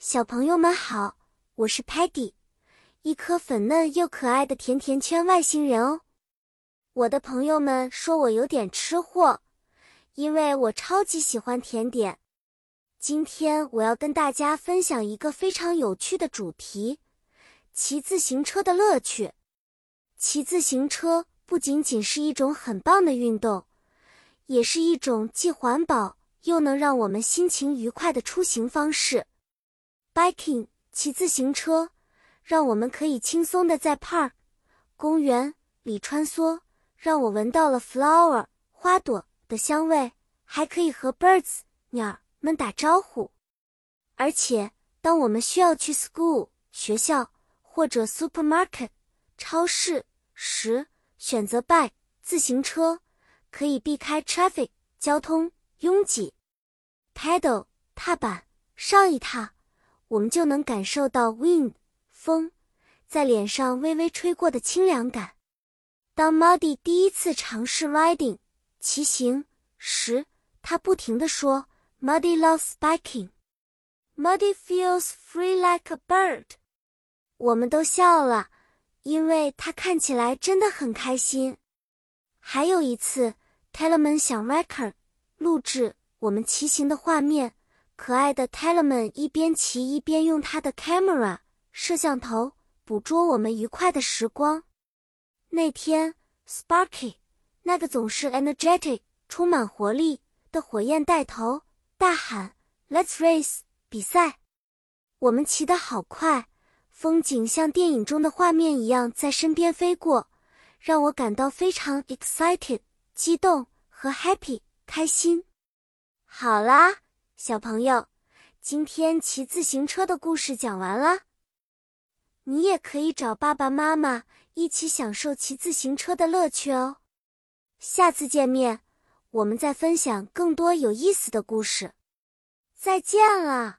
小朋友们好，我是 Patty，一颗粉嫩又可爱的甜甜圈外星人哦。我的朋友们说我有点吃货，因为我超级喜欢甜点。今天我要跟大家分享一个非常有趣的主题：骑自行车的乐趣。骑自行车不仅仅是一种很棒的运动，也是一种既环保又能让我们心情愉快的出行方式。Biking，骑自行车，让我们可以轻松的在 park 公园里穿梭，让我闻到了 flower 花朵的香味，还可以和 birds 鸟们打招呼。而且，当我们需要去 school 学校或者 supermarket 超市时，选择 bike 自行车，可以避开 traffic 交通拥挤。Pedal 踏板上一踏。我们就能感受到 wind 风在脸上微微吹过的清凉感。当 Muddy 第一次尝试 riding 骑行时，他不停地说：“Muddy loves biking. Muddy feels free like a bird.” 我们都笑了，因为他看起来真的很开心。还有一次，Tellerman 想 record 录制我们骑行的画面。可爱的 Tellerman 一边骑一边用他的 camera 摄像头捕捉我们愉快的时光。那天，Sparky 那个总是 energetic 充满活力的火焰带头大喊：“Let's race！” 比赛。我们骑得好快，风景像电影中的画面一样在身边飞过，让我感到非常 excited 激动和 happy 开心。好啦。小朋友，今天骑自行车的故事讲完了。你也可以找爸爸妈妈一起享受骑自行车的乐趣哦。下次见面，我们再分享更多有意思的故事。再见了。